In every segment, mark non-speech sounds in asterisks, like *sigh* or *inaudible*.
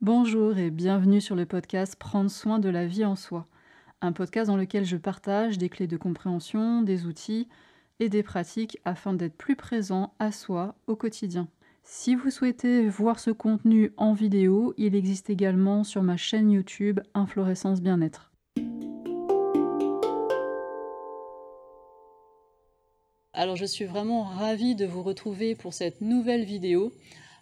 Bonjour et bienvenue sur le podcast Prendre soin de la vie en soi, un podcast dans lequel je partage des clés de compréhension, des outils et des pratiques afin d'être plus présent à soi au quotidien. Si vous souhaitez voir ce contenu en vidéo, il existe également sur ma chaîne YouTube Inflorescence Bien-être. Alors je suis vraiment ravie de vous retrouver pour cette nouvelle vidéo.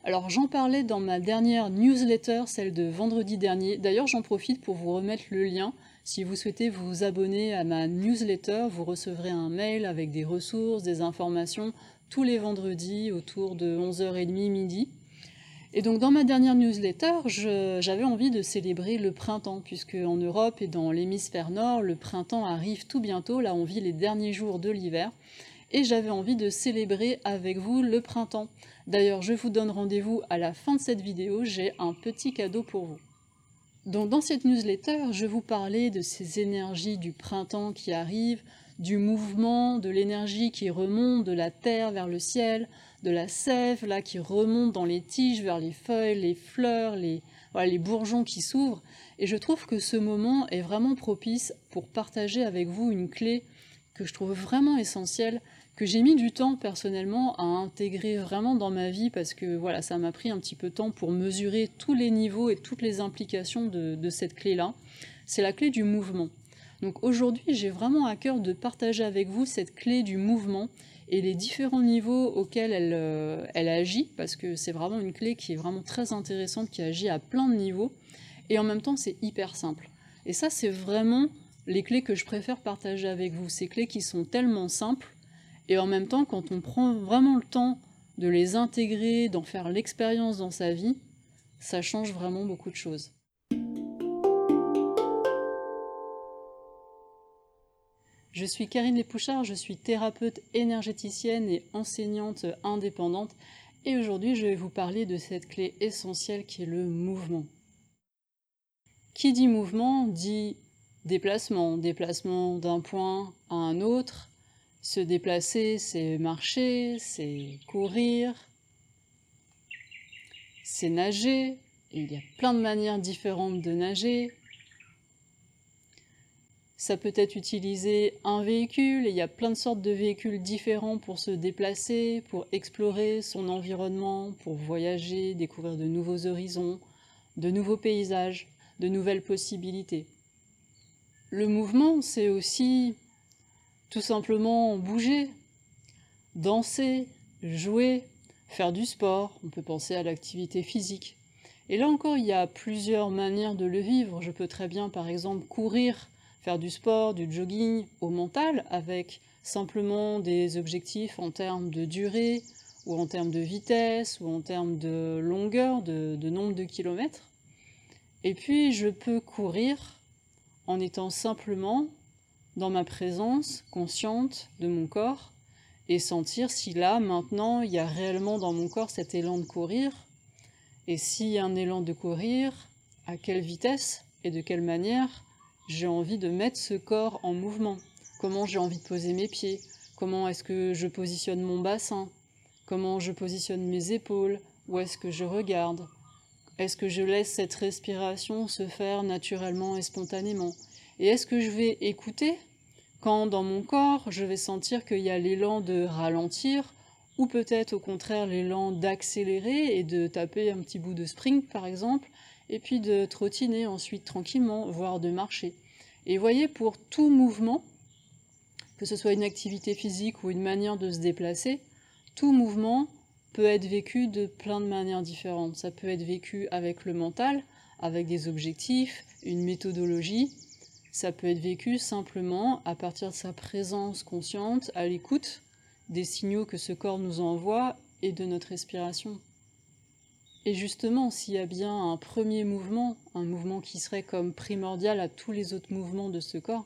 Alors j'en parlais dans ma dernière newsletter, celle de vendredi dernier. D'ailleurs j'en profite pour vous remettre le lien. Si vous souhaitez vous abonner à ma newsletter, vous recevrez un mail avec des ressources, des informations tous les vendredis autour de 11h30 midi. Et donc dans ma dernière newsletter, j'avais envie de célébrer le printemps, puisque en Europe et dans l'hémisphère nord, le printemps arrive tout bientôt, là on vit les derniers jours de l'hiver et j'avais envie de célébrer avec vous le printemps. D'ailleurs, je vous donne rendez-vous à la fin de cette vidéo, j'ai un petit cadeau pour vous. Donc dans cette newsletter, je vous parlais de ces énergies du printemps qui arrivent, du mouvement, de l'énergie qui remonte de la terre vers le ciel, de la sève là qui remonte dans les tiges vers les feuilles, les fleurs, les, les bourgeons qui s'ouvrent. Et je trouve que ce moment est vraiment propice pour partager avec vous une clé que je trouve vraiment essentielle que j'ai mis du temps personnellement à intégrer vraiment dans ma vie parce que voilà, ça m'a pris un petit peu de temps pour mesurer tous les niveaux et toutes les implications de, cette clé-là. C'est la clé du mouvement. Donc aujourd'hui, j'ai vraiment à cœur de partager avec vous cette clé du mouvement et les différents niveaux auxquels elle, euh, elle agit, parce que c'est vraiment une clé qui est vraiment très intéressante, qui agit à plein de niveaux, et en même temps c'est hyper simple. Et ça, c'est vraiment les clés que je préfère partager avec vous, ces clés qui sont tellement simples et en même temps, quand on prend vraiment le temps de les intégrer, d'en faire l'expérience dans sa vie, ça change vraiment beaucoup de choses. Je suis Karine Lépouchard, je suis thérapeute énergéticienne et enseignante indépendante et aujourd'hui je vais vous parler de cette clé essentielle qui est le mouvement. Qui dit mouvement dit déplacement, déplacement d'un point à un autre, se déplacer, c'est marcher, c'est courir, c'est nager. il y a plein de manières différentes de nager. Ça peut être utiliser un véhicule, il y a plein de sortes de véhicules différents pour se déplacer, pour explorer son environnement, pour voyager, découvrir de nouveaux horizons, de nouveaux paysages, de nouvelles possibilités. Le mouvement, c'est aussi tout simplement bouger, danser, jouer, faire du sport, on peut penser à l'activité physique. Et là encore, il y a plusieurs manières de le vivre. Je peux très bien, par exemple, courir, faire du sport, du jogging au mental, avec simplement des objectifs en termes de durée, ou en termes de vitesse, ou en termes de longueur, de, nombre de kilomètres. Et puis, je peux courir en étant simplement dans ma présence consciente de mon corps et sentir si là, maintenant, il y a réellement dans mon corps cet élan de courir. Et s'il y a un élan de courir, à quelle vitesse et de quelle manière j'ai envie de mettre ce corps en mouvement? Comment j'ai envie de poser mes pieds, comment est-ce que je positionne mon bassin, comment je positionne mes épaules, où est-ce que je regarde, est-ce que je laisse cette respiration se faire naturellement et spontanément? Et est-ce que je vais écouter quand dans mon corps, je vais sentir qu'il y a l'élan de ralentir ou peut-être au contraire l'élan d'accélérer et de taper un petit bout de sprint par exemple, et puis de trottiner ensuite tranquillement, voire de marcher. Et voyez, pour tout mouvement, que ce soit une activité physique ou une manière de se déplacer, tout mouvement peut être vécu de plein de manières différentes. Ça peut être vécu avec le mental, avec des objectifs, une méthodologie, ça peut être vécu simplement à partir de sa présence consciente, à l'écoute des signaux que ce corps nous envoie et de notre respiration. Et justement, s'il y a bien un premier mouvement, un mouvement qui serait comme primordial à tous les autres mouvements de ce corps,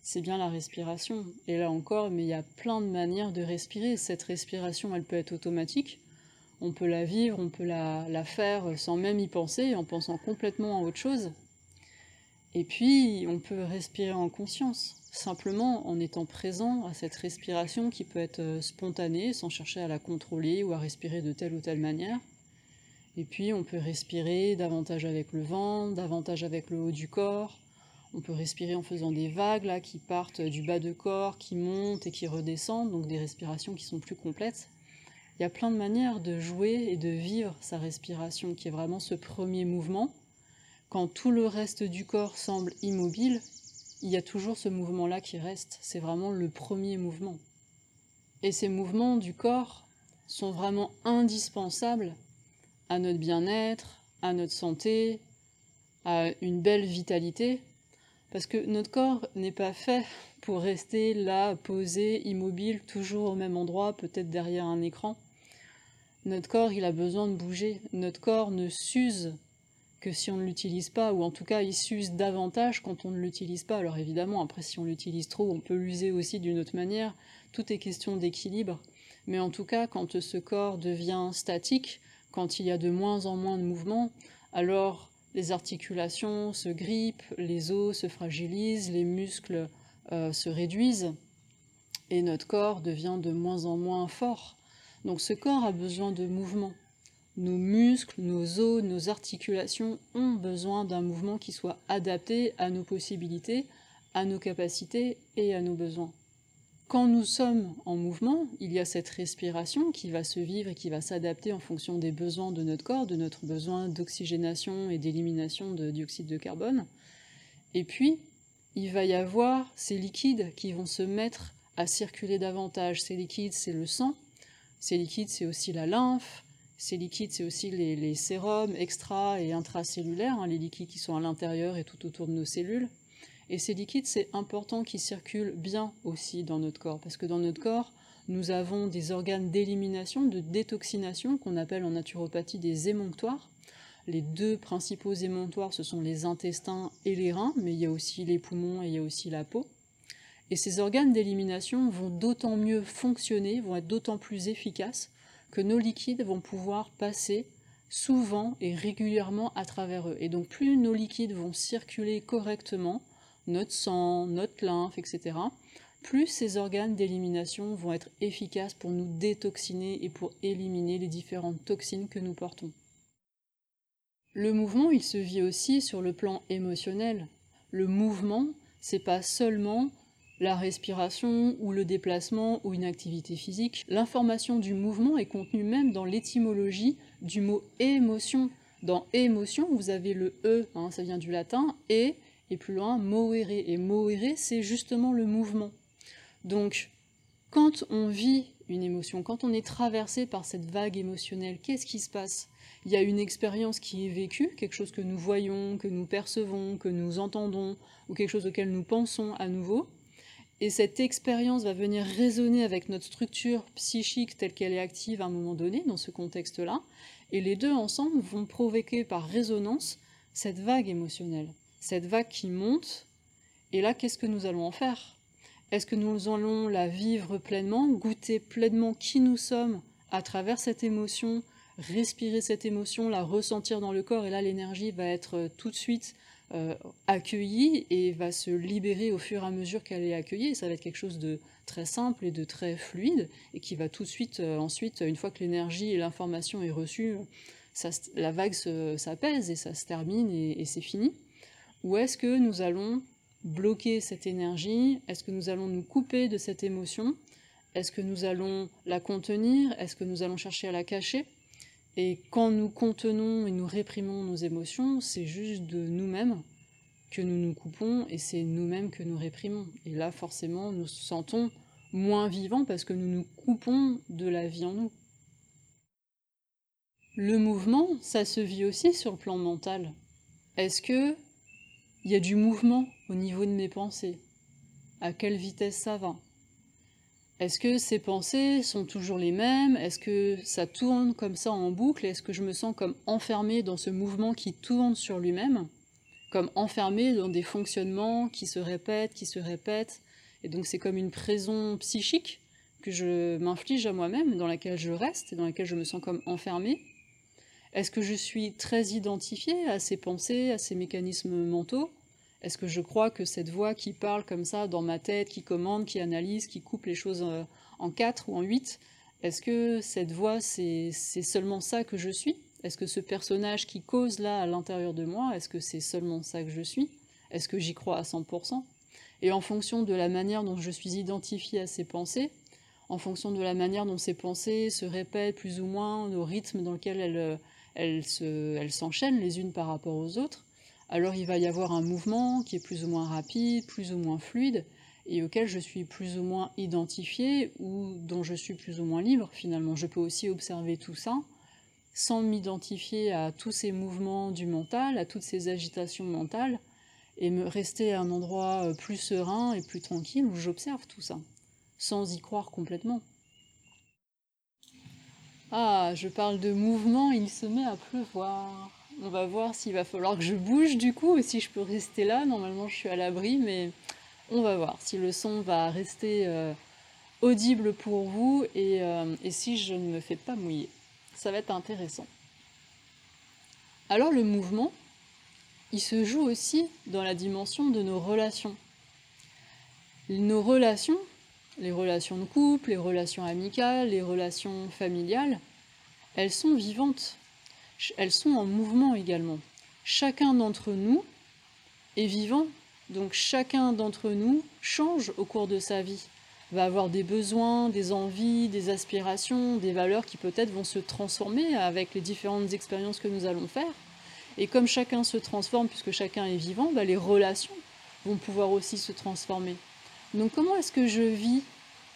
c'est bien la respiration. Et là encore, mais il y a plein de manières de respirer. Cette respiration, elle peut être automatique. On peut la vivre, on peut la, la faire sans même y penser, en pensant complètement à autre chose. Et puis, on peut respirer en conscience, simplement en étant présent à cette respiration qui peut être euh, spontanée, sans chercher à la contrôler ou à respirer de telle ou telle manière. Et puis on peut respirer davantage avec le ventre, davantage avec le haut du corps. On peut respirer en faisant des vagues là, qui partent du bas de corps, qui montent et qui redescendent, donc des respirations qui sont plus complètes. Il y a plein de manières de jouer et de vivre sa respiration, qui est vraiment ce premier mouvement. Quand tout le reste du corps semble immobile, il y a toujours ce mouvement-là qui reste. C'est vraiment le premier mouvement. Et ces mouvements du corps sont vraiment indispensables à notre bien-être, à notre santé, à une belle vitalité, parce que notre corps n'est pas fait pour rester là, posé, immobile, toujours au même endroit, peut-être derrière un écran. Notre corps, il a besoin de bouger. Notre corps ne s'use que si on ne l'utilise pas, ou en tout cas il s'use davantage quand on ne l'utilise pas. Alors évidemment, après si on l'utilise trop, on peut l'user aussi d'une autre manière. Tout est question d'équilibre. Mais en tout cas, quand ce corps devient statique, quand il y a de moins en moins de mouvements, alors les articulations se grippent, les os se fragilisent, les muscles euh, se réduisent, et notre corps devient de moins en moins fort. Donc ce corps a besoin de mouvement. Nos muscles, nos os, nos articulations ont besoin d'un mouvement qui soit adapté à nos possibilités, à nos capacités et à nos besoins. Quand nous sommes en mouvement, il y a cette respiration qui va se vivre et qui va s'adapter en fonction des besoins de notre corps, de notre besoin d'oxygénation et d'élimination de dioxyde de carbone. Et puis, il va y avoir ces liquides qui vont se mettre à circuler davantage. Ces liquides, c'est le sang, ces liquides, c'est aussi la lymphe, ces liquides, c'est aussi les, sérums extra et intracellulaires, hein, les liquides qui sont à l'intérieur et tout autour de nos cellules. Et ces liquides, c'est important qu'ils circulent bien aussi dans notre corps, parce que dans notre corps, nous avons des organes d'élimination, de détoxination, qu'on appelle en naturopathie des émonctoires. Les deux principaux émonctoires, ce sont les intestins et les reins, mais il y a aussi les poumons et il y a aussi la peau. Et ces organes d'élimination vont d'autant mieux fonctionner, vont être d'autant plus efficaces que nos liquides vont pouvoir passer souvent et régulièrement à travers eux. Et donc plus nos liquides vont circuler correctement, notre sang, notre lymphe, etc., plus ces organes d'élimination vont être efficaces pour nous détoxiner et pour éliminer les différentes toxines que nous portons. Le mouvement, il se vit aussi sur le plan émotionnel. Le mouvement, c'est pas seulement la respiration ou le déplacement ou une activité physique. L'information du mouvement est contenue même dans l'étymologie du mot émotion. Dans émotion, vous avez le e, hein, ça vient du latin, et et plus loin, moere. Et moere, c'est justement le mouvement. Donc, quand on vit une émotion, quand on est traversé par cette vague émotionnelle, qu'est-ce qui se passe? Il y a une expérience qui est vécue, quelque chose que nous voyons, que nous percevons, que nous entendons, ou quelque chose auquel nous pensons à nouveau. Et cette expérience va venir résonner avec notre structure psychique telle qu'elle est active à un moment donné, dans ce contexte-là. Et les deux ensemble vont provoquer par résonance cette vague émotionnelle cette vague qui monte, et là, qu'est-ce que nous allons en faire? Est-ce que nous allons la vivre pleinement, goûter pleinement qui nous sommes à travers cette émotion, respirer cette émotion, la ressentir dans le corps, et là, l'énergie va être tout de suite accueillie et va se libérer au fur et à mesure qu'elle est accueillie. ça va être quelque chose de très simple et de très fluide, et qui va tout de suite, euh, ensuite, une fois que l'énergie et l'information est reçue, la vague s'apaise et ça se termine et c'est fini. Ou est-ce que nous allons bloquer cette énergie? Est-ce que nous allons nous couper de cette émotion? Est-ce que nous allons la contenir? Est-ce que nous allons chercher à la cacher? Et quand nous contenons et nous réprimons nos émotions, c'est juste de nous-mêmes que nous nous coupons et c'est nous-mêmes que nous réprimons. Et là, forcément, nous nous sentons moins vivants parce que nous nous coupons de la vie en nous. Le mouvement, ça se vit aussi sur le plan mental. Est-ce que il y a du mouvement au niveau de mes pensées? À quelle vitesse ça va? Est-ce que ces pensées sont toujours les mêmes? Est-ce que ça tourne comme ça en boucle? Est-ce que je me sens comme enfermé dans ce mouvement qui tourne sur lui-même? Comme enfermé dans des fonctionnements qui se répètent, qui se répètent. Et donc c'est comme une prison psychique que je m'inflige à moi-même, dans laquelle je reste, et dans laquelle je me sens comme enfermé. Est-ce que je suis très identifié à ces pensées, à ces mécanismes mentaux? Est-ce que je crois que cette voix qui parle comme ça dans ma tête, qui commande, qui analyse, qui coupe les choses en quatre ou en huit, est-ce que cette voix, c'est seulement ça que je suis? Est-ce que ce personnage qui cause là à l'intérieur de moi, est-ce que c'est seulement ça que je suis? Est-ce que j'y crois à 100% Et en fonction de la manière dont je suis identifiée à ces pensées, en fonction de la manière dont ces pensées se répètent plus ou moins, au rythme dans lequel elles, elles s'enchaînent les unes par rapport aux autres, alors il va y avoir un mouvement qui est plus ou moins rapide, plus ou moins fluide, et auquel je suis plus ou moins identifié ou dont je suis plus ou moins libre finalement. Je peux aussi observer tout ça sans m'identifier à tous ces mouvements du mental, à toutes ces agitations mentales, et me rester à un endroit euh, plus serein et plus tranquille où j'observe tout ça, sans y croire complètement. Ah, je parle de mouvement, il se met à pleuvoir. On va voir s'il va falloir que je bouge du coup, ou si je peux rester là. Normalement, je suis à l'abri, mais on va voir si le son va rester euh, audible pour vous euh, et, si je ne me fais pas mouiller. Ça va être intéressant. Alors le mouvement, il se joue aussi dans la dimension de nos relations. Nos relations, les relations de couple, les relations amicales, les relations familiales, elles sont vivantes. Elles sont en mouvement également. Chacun d'entre nous est vivant donc chacun d'entre nous change au cours de sa vie, va avoir des besoins, des envies, des aspirations, des valeurs qui peut-être vont se transformer avec les différentes expériences que nous allons faire. Et comme chacun se transforme, puisque chacun est vivant, bah, les relations vont pouvoir aussi se transformer. Donc comment est-ce que je vis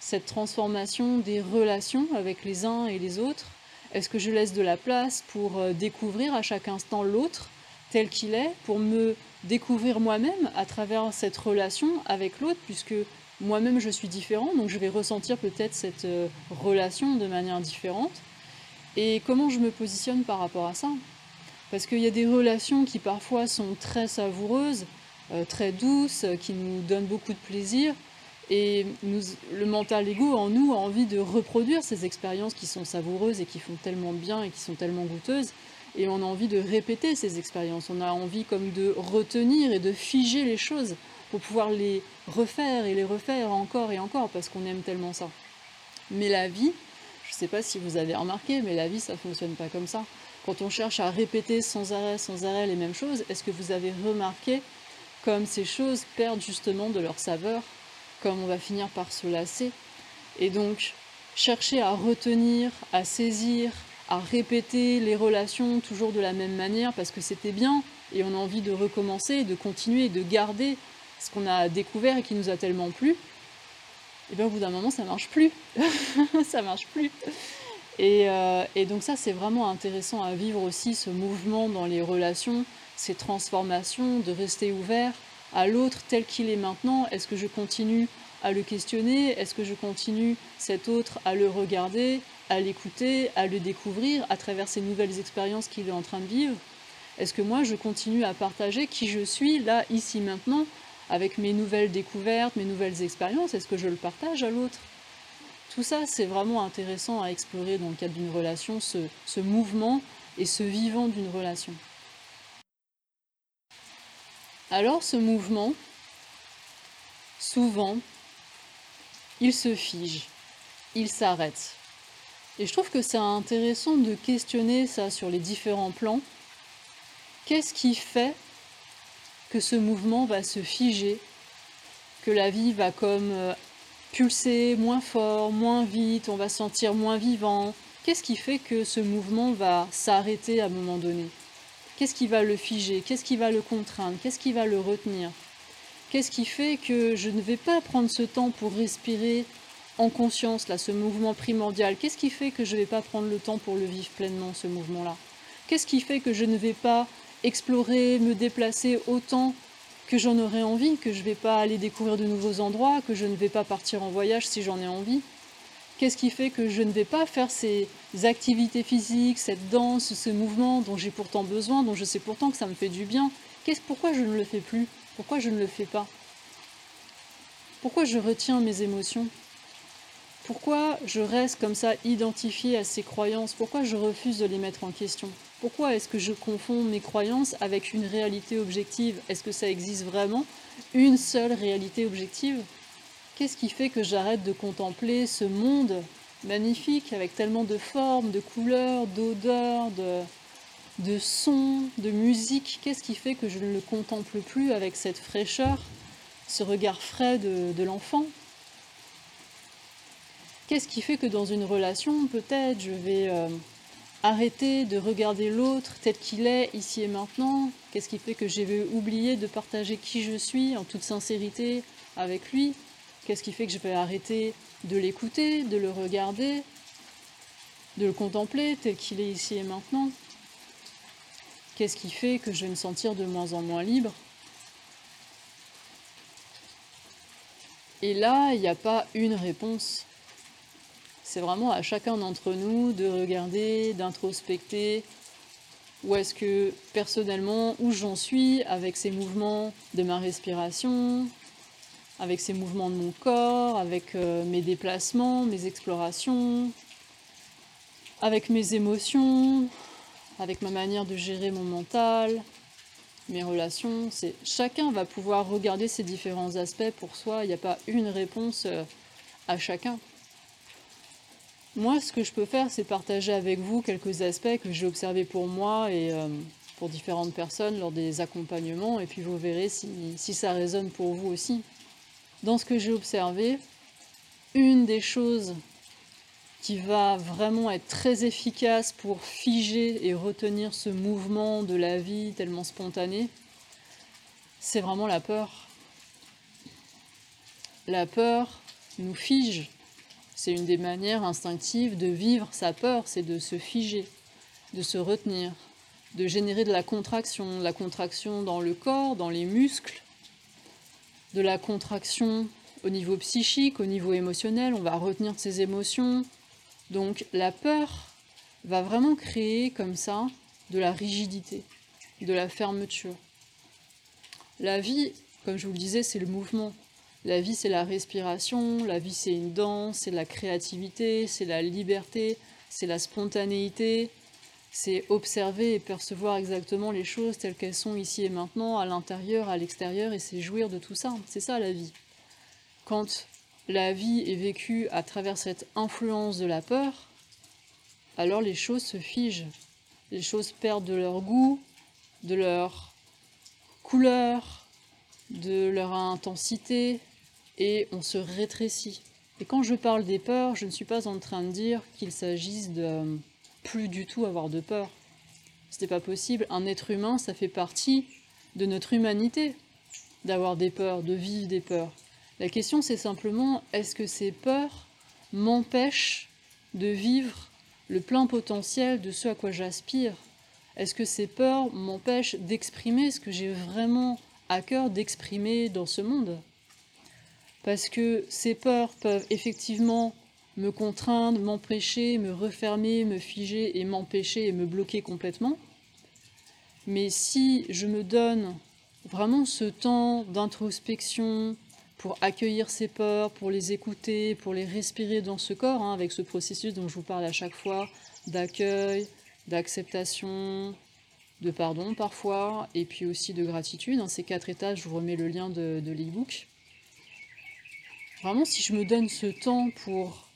cette transformation des relations avec les uns et les autres Est-ce que je laisse de la place pour euh, découvrir à chaque instant l'autre tel qu'il est, pour me découvrir moi-même à travers cette relation avec l'autre, puisque moi-même je suis différent, donc je vais ressentir peut-être cette euh, relation de manière différente. Et comment je me positionne par rapport à ça? Parce qu'il y a des relations qui parfois sont très savoureuses, euh, très douces, qui nous donnent beaucoup de plaisir, et le mental ego en nous a envie de reproduire ces expériences qui sont savoureuses et qui font tellement bien et qui sont tellement goûteuses et on a envie de répéter ces expériences, on a envie comme de retenir et de figer les choses pour pouvoir les refaire et les refaire encore et encore parce qu'on aime tellement ça. Mais la vie, je ne sais pas si vous avez remarqué, mais la vie ça fonctionne pas comme ça. Quand on cherche à répéter sans arrêt, sans arrêt les mêmes choses, est-ce que vous avez remarqué comme ces choses perdent justement de leur saveur, comme on va finir par se lasser Et donc, chercher à retenir, à saisir, à répéter les relations toujours de la même manière parce que c'était bien et on a envie de recommencer, de continuer, de garder ce qu'on a découvert et qui nous a tellement plu, et bien au bout d'un moment ça marche plus. *laughs* ça marche plus. Et, euh, et donc ça c'est vraiment intéressant à vivre aussi ce mouvement dans les relations, ces transformations, de rester ouvert à l'autre tel qu'il est maintenant. Est-ce que je continue à le questionner? Est-ce que je continue cet autre à le regarder à l'écouter, à le découvrir à travers ces nouvelles expériences qu'il est en train de vivre? Est-ce que moi je continue à partager qui je suis là, ici, maintenant, avec mes nouvelles découvertes, mes nouvelles expériences? Est-ce que je le partage à l'autre? Tout ça, c'est vraiment intéressant à explorer dans le cadre d'une relation, ce, mouvement et ce vivant d'une relation. Alors ce mouvement, souvent, il se fige, il s'arrête. Et je trouve que c'est intéressant de questionner ça sur les différents plans. Qu'est-ce qui fait que ce mouvement va se figer, que la vie va comme euh, pulser moins fort, moins vite, on va sentir moins vivant? Qu'est-ce qui fait que ce mouvement va s'arrêter à un moment donné? Qu'est-ce qui va le figer? Qu'est-ce qui va le contraindre? Qu'est-ce qui va le retenir? Qu'est-ce qui fait que je ne vais pas prendre ce temps pour respirer en conscience, là, ce mouvement primordial? Qu'est-ce qui fait que je ne vais pas prendre le temps pour le vivre pleinement, ce mouvement-là? Qu'est-ce qui fait que je ne vais pas explorer, me déplacer autant que j'en aurais envie, que je ne vais pas aller découvrir de nouveaux endroits, que je ne vais pas partir en voyage si j'en ai envie? Qu'est-ce qui fait que je ne vais pas faire ces activités physiques, cette danse, ce mouvement dont j'ai pourtant besoin, dont je sais pourtant que ça me fait du bien? Qu'est-ce Pourquoi je ne le fais plus? Pourquoi je ne le fais pas? Pourquoi je retiens mes émotions? Pourquoi je reste comme ça identifié à ces croyances? Pourquoi je refuse de les mettre en question? Pourquoi est-ce que je confonds mes croyances avec une réalité objective? Est-ce que ça existe vraiment? Une seule réalité objective? Qu'est-ce qui fait que j'arrête de contempler ce monde magnifique avec tellement de formes, de couleurs, d'odeurs, de, sons, de musique? Qu'est-ce qui fait que je ne le contemple plus avec cette fraîcheur, ce regard frais de, l'enfant? Qu'est-ce qui fait que dans une relation, peut-être, je vais euh, arrêter de regarder l'autre tel qu'il est ici et maintenant? Qu'est-ce qui fait que je vais oublier de partager qui je suis en toute sincérité avec lui? Qu'est-ce qui fait que je vais arrêter de l'écouter, de le regarder, de le contempler tel qu'il est ici et maintenant? Qu'est-ce qui fait que je vais me sentir de moins en moins libre? Et là, il n'y a pas une réponse. C'est vraiment à chacun d'entre nous de regarder, d'introspecter, où est-ce que personnellement, où j'en suis avec ces mouvements de ma respiration, avec ces mouvements de mon corps, avec euh, mes déplacements, mes explorations, avec mes émotions, avec ma manière de gérer mon mental, mes relations. C'est chacun va pouvoir regarder ces différents aspects pour soi. Il n'y a pas une réponse euh, à chacun. Moi, ce que je peux faire, c'est partager avec vous quelques aspects que j'ai observés pour moi et euh, pour différentes personnes lors des accompagnements, et puis vous verrez si, si ça résonne pour vous aussi. Dans ce que j'ai observé, une des choses qui va vraiment être très efficace pour figer et retenir ce mouvement de la vie tellement spontané, c'est vraiment la peur. La peur nous fige. C'est une des manières instinctives de vivre sa peur, c'est de se figer, de se retenir, de générer de la contraction, de la contraction dans le corps, dans les muscles, de la contraction au niveau psychique, au niveau émotionnel, on va retenir ses émotions, donc la peur va vraiment créer comme ça de la rigidité, de la fermeture. La vie, comme je vous le disais, c'est le mouvement. La vie, c'est la respiration, la vie, c'est une danse, c'est la créativité, c'est la liberté, c'est la spontanéité, c'est observer et percevoir exactement les choses telles qu'elles sont ici et maintenant, à l'intérieur, à l'extérieur, et c'est jouir de tout ça. C'est ça la vie. Quand la vie est vécue à travers cette influence de la peur, alors les choses se figent. Les choses perdent de leur goût, de leur couleur, de leur intensité, et on se rétrécit. Et quand je parle des peurs, je ne suis pas en train de dire qu'il s'agisse de plus du tout avoir de peur. N'est pas possible. Un être humain, ça fait partie de notre humanité d'avoir des peurs, de vivre des peurs. La question c'est simplement est-ce que ces peurs m'empêchent de vivre le plein potentiel de ce à quoi j'aspire? Est-ce que ces peurs m'empêchent d'exprimer ce que j'ai vraiment à cœur d'exprimer dans ce monde? Parce que ces peurs peuvent effectivement me contraindre, m'empêcher, me refermer, me figer et m'empêcher et me bloquer complètement. Mais si je me donne vraiment ce temps d'introspection, pour accueillir ces peurs, pour les écouter, pour les respirer dans ce corps, hein, avec ce processus dont je vous parle à chaque fois, d'accueil, d'acceptation, de pardon parfois, et puis aussi de gratitude. Dans ces quatre étages, je vous remets le lien de, de l'e-book. Vraiment, si je me donne ce temps pour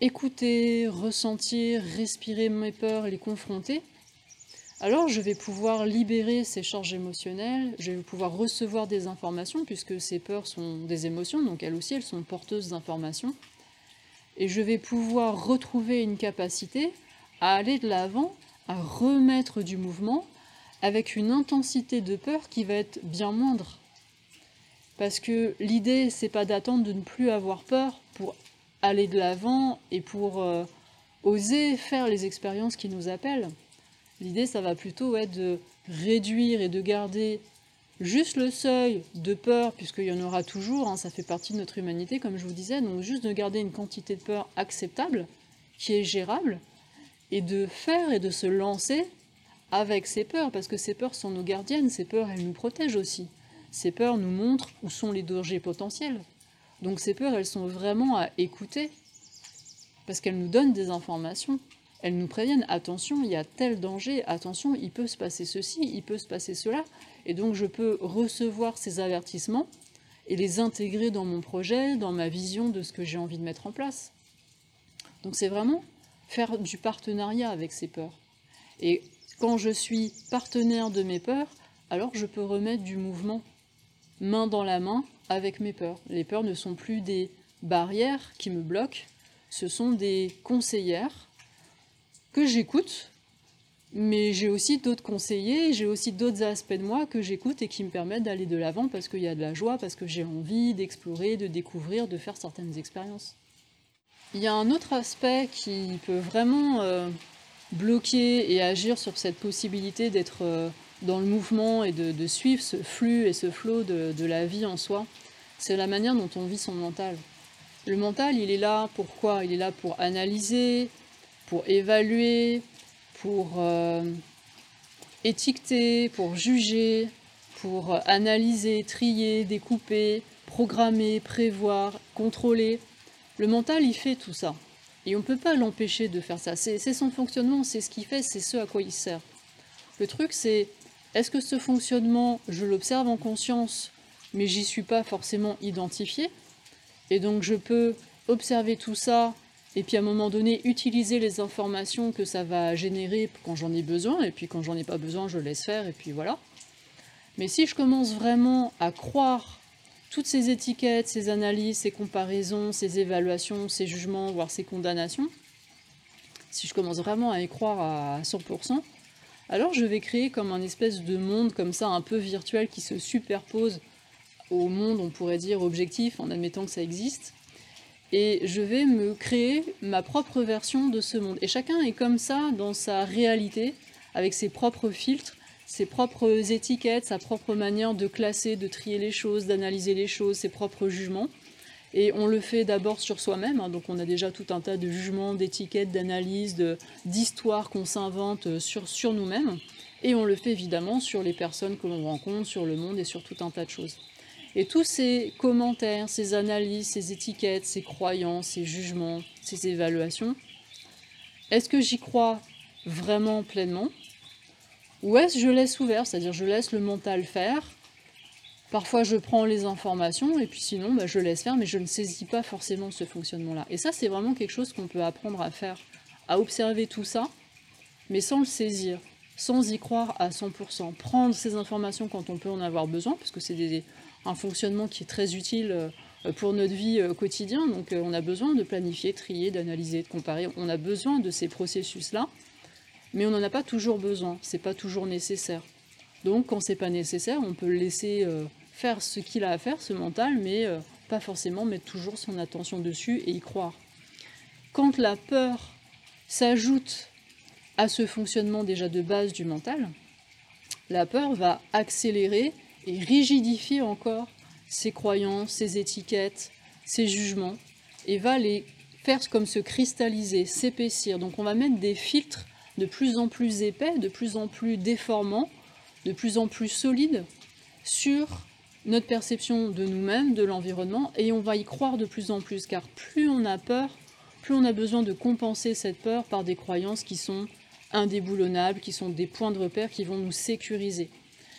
écouter, ressentir, respirer mes peurs les confronter, alors je vais pouvoir libérer ces charges émotionnelles, je vais pouvoir recevoir des informations, puisque ces peurs sont des émotions, donc elles aussi, elles sont porteuses d'informations, et je vais pouvoir retrouver une capacité à aller de l'avant, à remettre du mouvement, avec une intensité de peur qui va être bien moindre. Parce que l'idée, c'est pas d'attendre de ne plus avoir peur pour aller de l'avant et pour euh, oser faire les expériences qui nous appellent. L'idée, ça va plutôt être de réduire et de garder juste le seuil de peur, puisqu'il y en aura toujours, hein, ça fait partie de notre humanité, comme je vous disais, donc juste de garder une quantité de peur acceptable, qui est gérable, et de faire et de se lancer avec ces peurs, parce que ces peurs sont nos gardiennes, ces peurs, elles nous protègent aussi. Ces peurs nous montrent où sont les dangers potentiels. Donc ces peurs, elles sont vraiment à écouter, parce qu'elles nous donnent des informations elles nous préviennent, attention, il y a tel danger, attention, il peut se passer ceci, il peut se passer cela. Et donc je peux recevoir ces avertissements et les intégrer dans mon projet, dans ma vision de ce que j'ai envie de mettre en place. Donc c'est vraiment faire du partenariat avec ces peurs. Et quand je suis partenaire de mes peurs, alors je peux remettre du mouvement main dans la main avec mes peurs. Les peurs ne sont plus des barrières qui me bloquent, ce sont des conseillères que j'écoute, mais j'ai aussi d'autres conseillers, j'ai aussi d'autres aspects de moi que j'écoute et qui me permettent d'aller de l'avant parce qu'il y a de la joie, parce que j'ai envie d'explorer, de découvrir, de faire certaines expériences. Il y a un autre aspect qui peut vraiment euh, bloquer et agir sur cette possibilité d'être euh, dans le mouvement et de, suivre ce flux et ce flot de, la vie en soi, c'est la manière dont on vit son mental. Le mental, il est là pour quoi? Il est là pour analyser, pour évaluer, pour euh, étiqueter, pour juger, pour analyser, trier, découper, programmer, prévoir, contrôler. Le mental, il fait tout ça. Et on ne peut pas l'empêcher de faire ça. C'est son fonctionnement, c'est ce qu'il fait, c'est ce à quoi il sert. Le truc, c'est est-ce que ce fonctionnement, je l'observe en conscience, mais j'y suis pas forcément identifié Et donc je peux observer tout ça et puis à un moment donné utiliser les informations que ça va générer quand j'en ai besoin, et puis quand j'en ai pas besoin, je laisse faire, et puis voilà. Mais si je commence vraiment à croire toutes ces étiquettes, ces analyses, ces comparaisons, ces évaluations, ces jugements, voire ces condamnations, si je commence vraiment à y croire à 100%, alors je vais créer comme un espèce de monde comme ça un peu virtuel qui se superpose au monde, on pourrait dire, objectif, en admettant que ça existe, et je vais me créer ma propre version de ce monde. Et chacun est comme ça dans sa réalité, avec ses propres filtres, ses propres étiquettes, sa propre manière de classer, de trier les choses, d'analyser les choses, ses propres jugements. Et on le fait d'abord sur soi-même, hein. donc on a déjà tout un tas de jugements, d'étiquettes, d'analyses, d'histoires qu'on s'invente sur, sur nous-mêmes. Et on le fait évidemment sur les personnes que l'on rencontre, sur le monde et sur tout un tas de choses. Et tous ces commentaires, ces analyses, ces étiquettes, ces croyances, ces jugements, ces évaluations, est-ce que j'y crois vraiment pleinement? Ou est-ce que je laisse ouvert, c'est-à-dire je laisse le mental faire Parfois je prends les informations et puis sinon bah, je laisse faire, mais je ne saisis pas forcément ce fonctionnement-là. Et ça c'est vraiment quelque chose qu'on peut apprendre à faire, à observer tout ça, mais sans le saisir, sans y croire à 100%. Prendre ces informations quand on peut en avoir besoin, parce que c'est un fonctionnement qui est très utile euh, pour notre vie euh, quotidienne. Donc euh, on a besoin de planifier, trier, d'analyser, de comparer. On a besoin de ces processus-là, mais on n'en a pas toujours besoin. C'est pas toujours nécessaire. Donc quand c'est pas nécessaire, on peut le laisser faire ce qu'il a à faire, ce mental, mais pas forcément mettre toujours son attention dessus et y croire. Quand la peur s'ajoute à ce fonctionnement déjà de base du mental, la peur va accélérer et rigidifier encore ses croyances, ses étiquettes, ses jugements, et va les faire comme se cristalliser, s'épaissir. Donc on va mettre des filtres de plus en plus épais, de plus en plus déformants, de plus en plus solides sur notre perception de nous-mêmes, de l'environnement, et on va y croire de plus en plus, car plus on a peur, plus on a besoin de compenser cette peur par des croyances qui sont indéboulonnables, qui sont des points de repère qui vont nous sécuriser.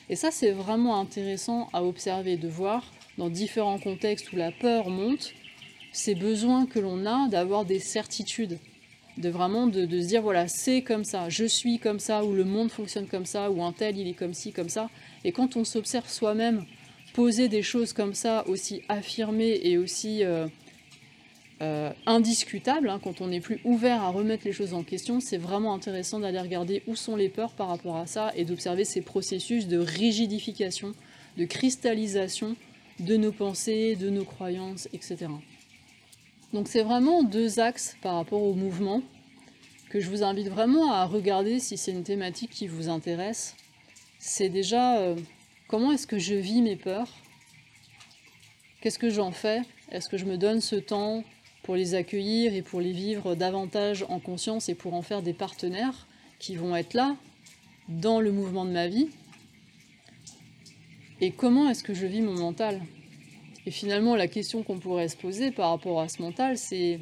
Et ça, c'est vraiment intéressant à observer, de voir dans différents contextes où la peur monte, ces besoins que l'on a d'avoir des certitudes, de vraiment de, se dire voilà, c'est comme ça, je suis comme ça, ou le monde fonctionne comme ça, ou un tel il est comme ci, comme ça. Et quand on s'observe soi-même poser des choses comme ça, aussi affirmées et aussi euh, euh, indiscutable, hein, quand on n'est plus ouvert à remettre les choses en question, c'est vraiment intéressant d'aller regarder où sont les peurs par rapport à ça et d'observer ces processus de rigidification, de cristallisation de nos pensées, de nos croyances, etc. Donc c'est vraiment deux axes par rapport au mouvement que je vous invite vraiment à regarder si c'est une thématique qui vous intéresse. C'est déjà euh, comment est-ce que je vis mes peurs? Qu'est-ce que j'en fais? Est-ce que je me donne ce temps pour les accueillir et pour les vivre davantage en conscience et pour en faire des partenaires qui vont être là dans le mouvement de ma vie? Et comment est-ce que je vis mon mental? Et finalement, la question qu'on pourrait se poser par rapport à ce mental, c'est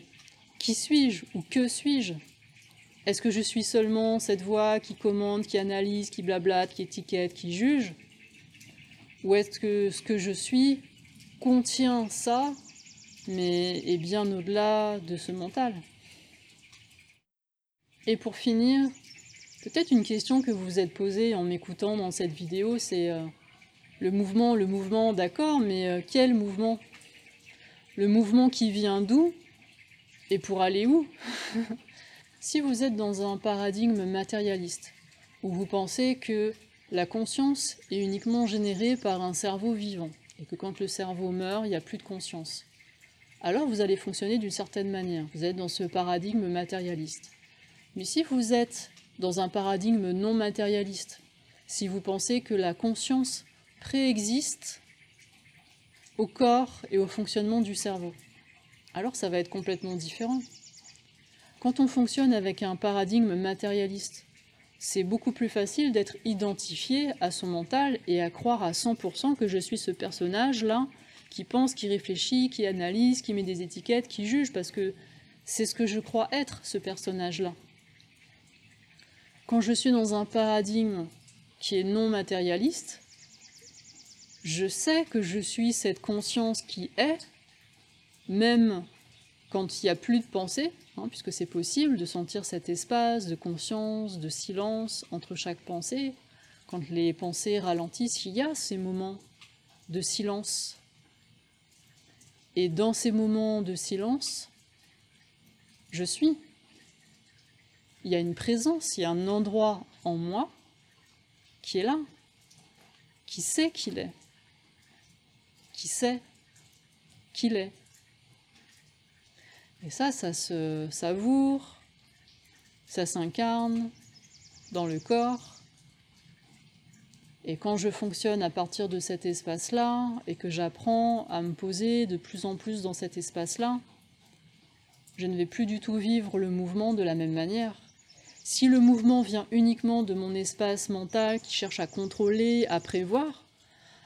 qui suis-je ou que suis-je? Est-ce que je suis seulement cette voix qui commande, qui analyse, qui blablate, qui étiquette, qui juge? Ou est-ce que ce que je suis contient ça mais est bien au-delà de ce mental. Et pour finir, Peut-être une question que vous vous êtes posée en m'écoutant dans cette vidéo, c'est euh, le mouvement, le mouvement, d'accord, mais euh, quel mouvement? Le mouvement qui vient d'où? Et pour aller où? *laughs* Si vous êtes dans un paradigme matérialiste, où vous pensez que la conscience est uniquement générée par un cerveau vivant, et que quand le cerveau meurt, il n'y a plus de conscience, alors vous allez fonctionner d'une certaine manière. Vous êtes dans ce paradigme matérialiste. Mais si vous êtes dans un paradigme non matérialiste, si vous pensez que la conscience préexiste au corps et au fonctionnement du cerveau, alors ça va être complètement différent. Quand on fonctionne avec un paradigme matérialiste, c'est beaucoup plus facile d'être identifié à son mental et à croire à 100% que je suis ce personnage-là qui pense, qui réfléchit, qui analyse, qui met des étiquettes, qui juge, parce que c'est ce que je crois être, ce personnage-là. Quand je suis dans un paradigme qui est non matérialiste, je sais que je suis cette conscience qui est, même quand il n'y a plus de pensée, hein, puisque c'est possible de sentir cet espace de conscience, de silence entre chaque pensée. Quand les pensées ralentissent, il y a ces moments de silence. Et dans ces moments de silence, je suis il y a une présence, il y a un endroit en moi qui est là, qui sait qu'il est, qui sait qu'il est. Et ça, ça se savoure, ça s'incarne dans le corps. Et quand je fonctionne à partir de cet espace-là, et que j'apprends à me poser de plus en plus dans cet espace-là, je ne vais plus du tout vivre le mouvement de la même manière. Si le mouvement vient uniquement de mon espace mental qui cherche à contrôler, à prévoir,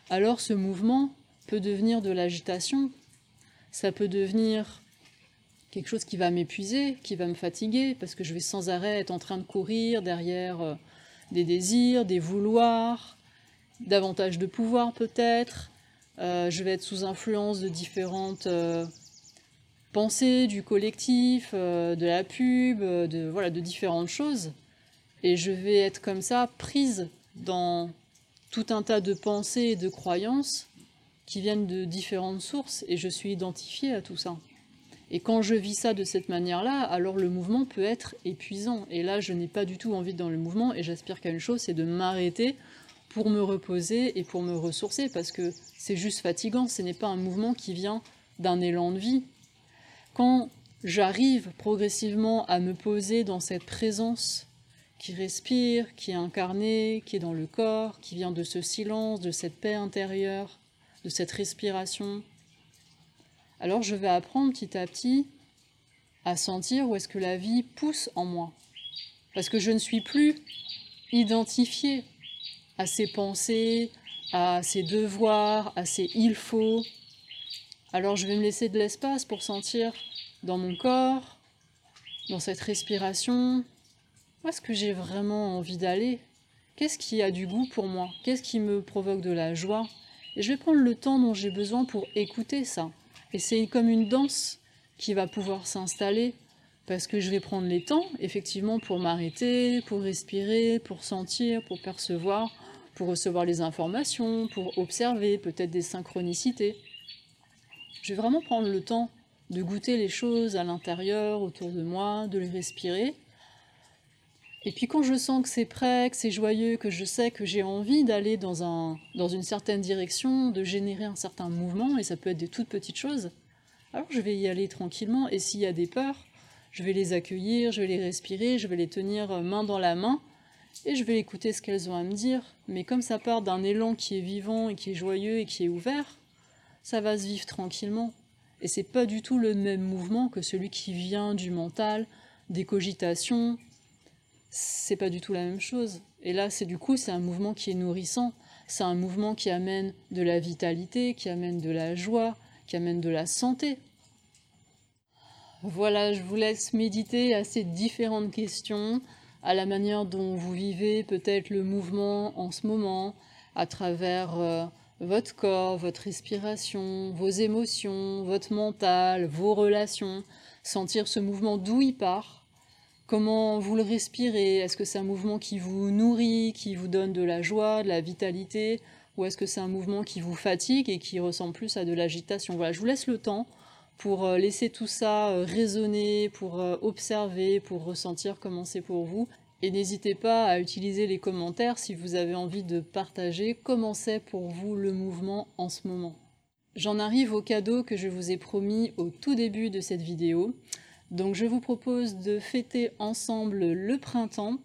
alors ce mouvement peut devenir de l'agitation, ça peut devenir quelque chose qui va m'épuiser, qui va me fatiguer, parce que je vais sans arrêt être en train de courir derrière euh, des désirs, des vouloirs, davantage de pouvoir peut-être, euh, je vais être sous influence de différentes euh, pensée du collectif, de la pub, de, voilà, de différentes choses. Et je vais être comme ça prise dans tout un tas de pensées et de croyances qui viennent de différentes sources et je suis identifiée à tout ça. Et quand je vis ça de cette manière-là, alors le mouvement peut être épuisant. Et là, je n'ai pas du tout envie dans le mouvement et j'aspire qu'à une chose, c'est de m'arrêter pour me reposer et pour me ressourcer parce que c'est juste fatigant. Ce n'est pas un mouvement qui vient d'un élan de vie, quand j'arrive progressivement à me poser dans cette présence qui respire, qui est incarnée, qui est dans le corps, qui vient de ce silence, de cette paix intérieure, de cette respiration, alors je vais apprendre petit à petit à sentir où est-ce que la vie pousse en moi. Parce que je ne suis plus identifiée à ces pensées, à ces devoirs, à ces il faut, alors je vais me laisser de l'espace pour sentir dans mon corps, dans cette respiration, où est-ce que j'ai vraiment envie d'aller? Qu'est-ce qui a du goût pour moi? Qu'est-ce qui me provoque de la joie? Et je vais prendre le temps dont j'ai besoin pour écouter ça. Et c'est comme une danse qui va pouvoir s'installer parce que je vais prendre les temps, effectivement, pour m'arrêter, pour respirer, pour sentir, pour percevoir, pour recevoir les informations, pour observer peut-être des synchronicités. Je vais vraiment prendre le temps de goûter les choses à l'intérieur, autour de moi, de les respirer. Et puis quand je sens que c'est prêt, que c'est joyeux, que je sais que j'ai envie d'aller dans, un, dans une certaine direction, de générer un certain mouvement, et ça peut être des toutes petites choses, alors je vais y aller tranquillement, et s'il y a des peurs, je vais les accueillir, je vais les respirer, je vais les tenir main dans la main, et je vais écouter ce qu'elles ont à me dire. Mais comme ça part d'un élan qui est vivant et qui est joyeux et qui est ouvert, ça va se vivre tranquillement. Et c'est pas du tout le même mouvement que celui qui vient du mental, des cogitations. C'est pas du tout la même chose. Et là, c'est du coup, c'est un mouvement qui est nourrissant. C'est un mouvement qui amène de la vitalité, qui amène de la joie, qui amène de la santé. Voilà, je vous laisse méditer à ces différentes questions, à la manière dont vous vivez peut-être le mouvement en ce moment, à travers euh, votre corps, votre respiration, vos émotions, votre mental, vos relations, sentir ce mouvement d'où il part, Comment vous le respirez? Est-ce que c'est un mouvement qui vous nourrit, qui vous donne de la joie, de la vitalité? Ou est-ce que c'est un mouvement qui vous fatigue et qui ressemble plus à de l'agitation? Voilà, je vous laisse le temps pour euh, laisser tout ça euh, résonner, pour euh, observer, pour ressentir comment c'est pour vous. Et n'hésitez pas à utiliser les commentaires si vous avez envie de partager comment c'est pour vous le mouvement en ce moment. J'en arrive au cadeau que je vous ai promis au tout début de cette vidéo. Donc je vous propose de fêter ensemble le printemps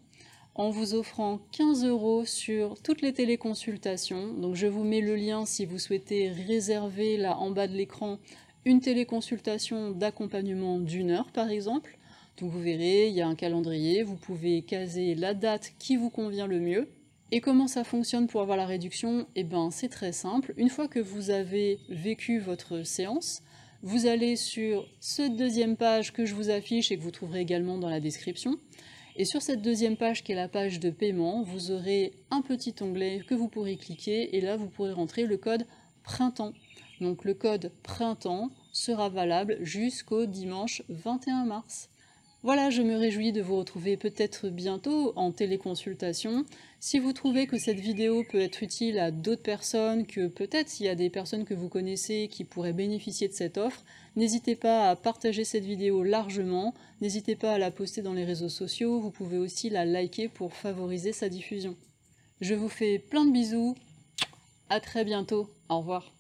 en vous offrant 15 euros sur toutes les téléconsultations. Donc je vous mets le lien si vous souhaitez réserver là en bas de l'écran une téléconsultation d'accompagnement d'une heure par exemple. Donc vous verrez, il y a un calendrier, vous pouvez caser la date qui vous convient le mieux. Et comment ça fonctionne pour avoir la réduction? Eh bien c'est très simple. Une fois que vous avez vécu votre séance, vous allez sur cette deuxième page que je vous affiche et que vous trouverez également dans la description. Et sur cette deuxième page qui est la page de paiement, vous aurez un petit onglet que vous pourrez cliquer et là vous pourrez rentrer le code printemps. Donc le code printemps sera valable jusqu'au dimanche 21 mars. Voilà, je me réjouis de vous retrouver peut-être bientôt en téléconsultation. Si vous trouvez que cette vidéo peut être utile à d'autres personnes, que peut-être s'il y a des personnes que vous connaissez qui pourraient bénéficier de cette offre, n'hésitez pas à partager cette vidéo largement, n'hésitez pas à la poster dans les réseaux sociaux, vous pouvez aussi la liker pour favoriser sa diffusion. Je vous fais plein de bisous, à très bientôt, au revoir.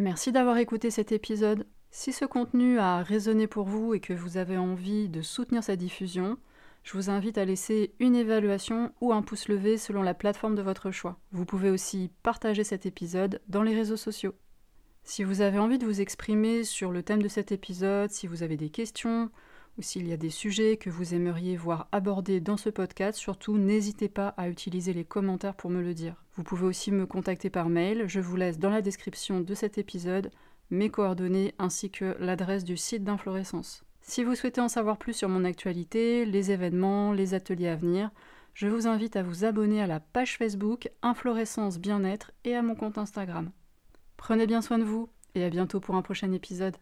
Merci d'avoir écouté cet épisode. Si ce contenu a résonné pour vous et que vous avez envie de soutenir sa diffusion, je vous invite à laisser une évaluation ou un pouce levé selon la plateforme de votre choix. Vous pouvez aussi partager cet épisode dans les réseaux sociaux. Si vous avez envie de vous exprimer sur le thème de cet épisode, si vous avez des questions, ou s'il y a des sujets que vous aimeriez voir abordés dans ce podcast, surtout n'hésitez pas à utiliser les commentaires pour me le dire. Vous pouvez aussi me contacter par mail, je vous laisse dans la description de cet épisode mes coordonnées ainsi que l'adresse du site d'Inflorescence. Si vous souhaitez en savoir plus sur mon actualité, les événements, les ateliers à venir, je vous invite à vous abonner à la page Facebook Inflorescence Bien-être et à mon compte Instagram. Prenez bien soin de vous et à bientôt pour un prochain épisode.